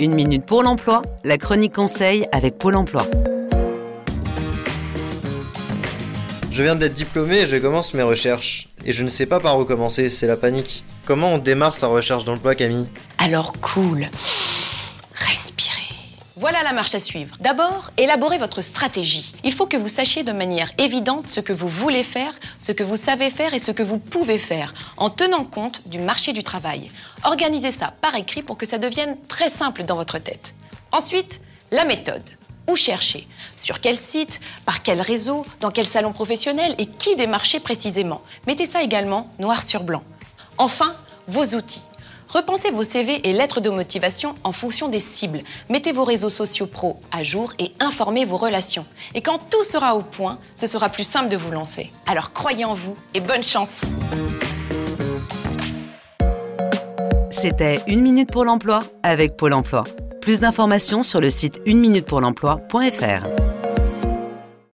Une minute pour l'emploi, la chronique conseil avec Pôle emploi. Je viens d'être diplômé et je commence mes recherches. Et je ne sais pas par où commencer, c'est la panique. Comment on démarre sa recherche d'emploi, Camille? Alors cool. Voilà la marche à suivre. D'abord, élaborez votre stratégie. Il faut que vous sachiez de manière évidente ce que vous voulez faire, ce que vous savez faire et ce que vous pouvez faire, en tenant compte du marché du travail. Organisez ça par écrit pour que ça devienne très simple dans votre tête. Ensuite, la méthode. Où chercher? Sur quel site? Par quel réseau? Dans quel salon professionnel? Et qui démarcher précisément? Mettez ça également noir sur blanc. Enfin, vos outils. Repensez vos CV et lettres de motivation en fonction des cibles. Mettez vos réseaux sociaux pro à jour et informez vos relations. Et quand tout sera au point, ce sera plus simple de vous lancer. Alors croyez en vous et bonne chance C'était Une minute pour l'emploi avec Pôle emploi. Plus d'informations sur le site uneminutepourlemploi.fr.